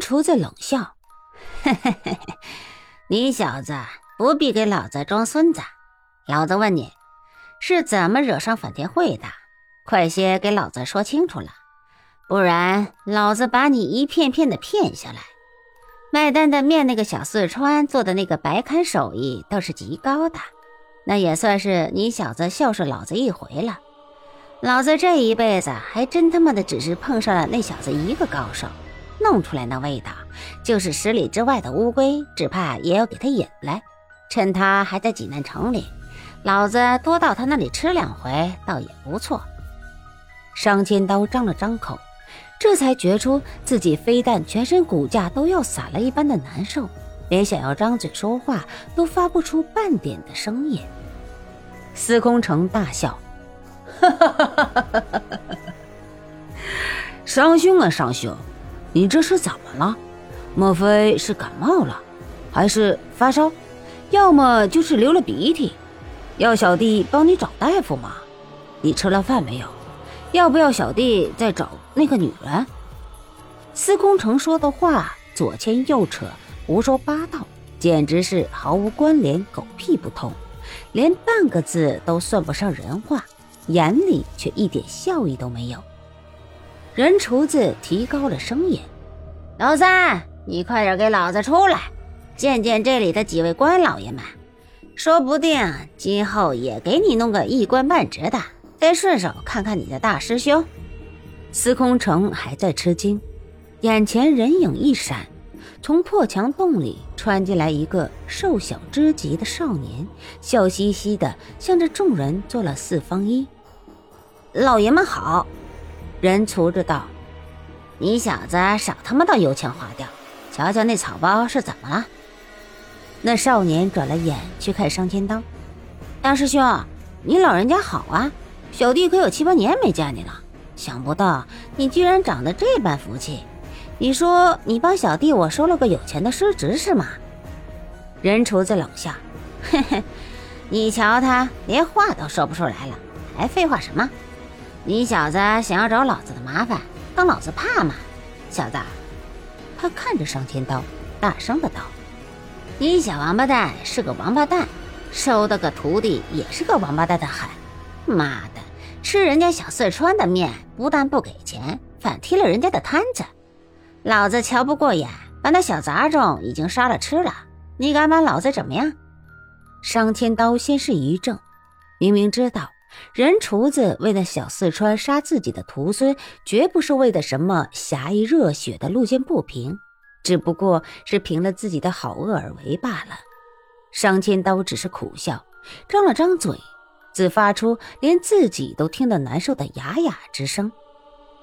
厨子冷笑：“，你小子不必给老子装孙子。老子问你，是怎么惹上反天会的？快些给老子说清楚了，不然老子把你一片片的骗下来。卖担担面那个小四川做的那个白砍手艺倒是极高的，那也算是你小子孝顺老子一回了。老子这一辈子还真他妈的只是碰上了那小子一个高手。”弄出来那味道，就是十里之外的乌龟，只怕也要给他引来。趁他还在济南城里，老子多到他那里吃两回，倒也不错。商千刀张了张口，这才觉出自己非但全身骨架都要散了一般的难受，连想要张嘴说话都发不出半点的声音。司空城大笑：“哈哈哈哈哈哈！商兄啊，商兄！”你这是怎么了？莫非是感冒了，还是发烧？要么就是流了鼻涕？要小弟帮你找大夫吗？你吃了饭没有？要不要小弟再找那个女人？司空城说的话左牵右扯，胡说八道，简直是毫无关联，狗屁不通，连半个字都算不上人话，眼里却一点笑意都没有。人厨子提高了声音：“老三，你快点给老子出来，见见这里的几位官老爷们，说不定今后也给你弄个一官半职的。再顺手看看你的大师兄。”司空城还在吃惊，眼前人影一闪，从破墙洞里穿进来一个瘦小之极的少年，笑嘻嘻的向着众人做了四方揖：“老爷们好。”人粗着道：“你小子少他妈的油腔滑调，瞧瞧那草包是怎么了？”那少年转了眼去看商千刀：“大师兄，你老人家好啊！小弟可有七八年没见你了，想不到你居然长得这般福气。你说你帮小弟我收了个有钱的师侄是吗？”人厨子冷笑：“嘿嘿，你瞧他连话都说不出来了，还废话什么？”你小子想要找老子的麻烦，当老子怕吗？小子，他看着商天刀，大声的道：“你小王八蛋是个王八蛋，收的个徒弟也是个王八蛋的很。妈的，吃人家小四川的面，不但不给钱，反踢了人家的摊子。老子瞧不过眼，把那小杂种已经杀了吃了。你敢把老子怎么样？”商天刀先是一怔，明明知道。人厨子为那小四川杀自己的徒孙，绝不是为的什么侠义热血的路见不平，只不过是凭了自己的好恶而为罢了。商千刀只是苦笑，张了张嘴，自发出连自己都听得难受的哑哑之声。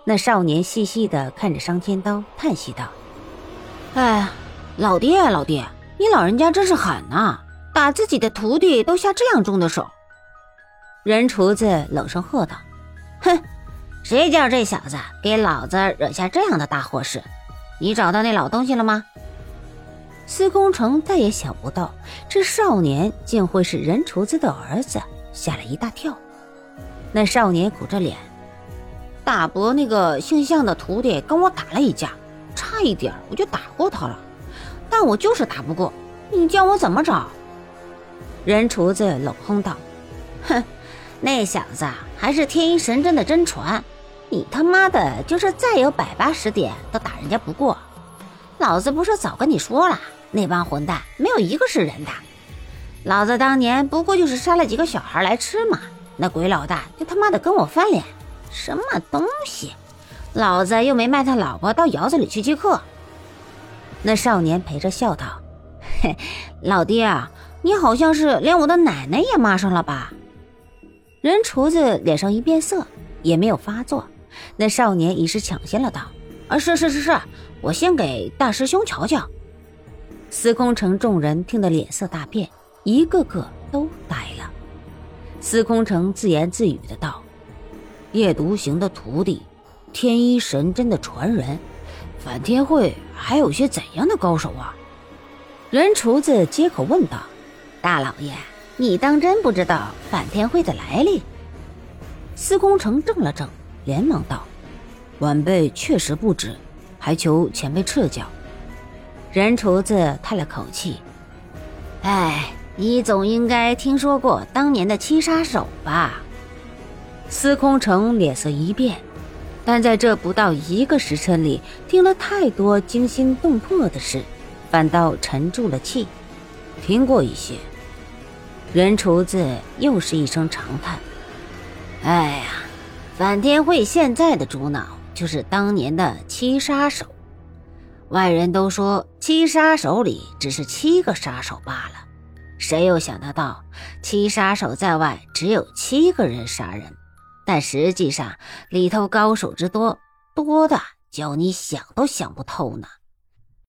那少年细细的看着商千刀，叹息道：“哎，老爹，老爹，你老人家真是狠呐，打自己的徒弟都下这样重的手。”人厨子冷声喝道：“哼，谁叫这小子给老子惹下这样的大祸事？你找到那老东西了吗？”司空城再也想不到这少年竟会是人厨子的儿子，吓了一大跳。那少年苦着脸：“大伯那个姓向的徒弟跟我打了一架，差一点我就打过他了，但我就是打不过。你叫我怎么找？”人厨子冷哼道：“哼。”那小子还是天一神针的真传，你他妈的就是再有百八十点都打人家不过。老子不是早跟你说了，那帮混蛋没有一个是人的。老子当年不过就是杀了几个小孩来吃嘛，那鬼老大就他妈的跟我翻脸，什么东西？老子又没卖他老婆到窑子里去接客。那少年陪着笑道：“嘿，老爹啊，你好像是连我的奶奶也骂上了吧？”人厨子脸上一变色，也没有发作。那少年已是抢先了道：“啊，是是是是，我先给大师兄瞧瞧。”司空城众人听得脸色大变，一个个都呆了。司空城自言自语的道：“夜独行的徒弟，天一神针的传人，反天会还有些怎样的高手啊？”人厨子接口问道：“大老爷。”你当真不知道反天会的来历？司空城怔了怔，连忙道：“晚辈确实不知，还求前辈赐教。”人厨子叹了口气：“哎，你总应该听说过当年的七杀手吧？”司空城脸色一变，但在这不到一个时辰里，听了太多惊心动魄的事，反倒沉住了气。听过一些。人厨子又是一声长叹：“哎呀，反天会现在的主脑就是当年的七杀手。外人都说七杀手里只是七个杀手罢了，谁又想得到七杀手在外只有七个人杀人？”但实际上，里头高手之多，多的叫你想都想不透呢。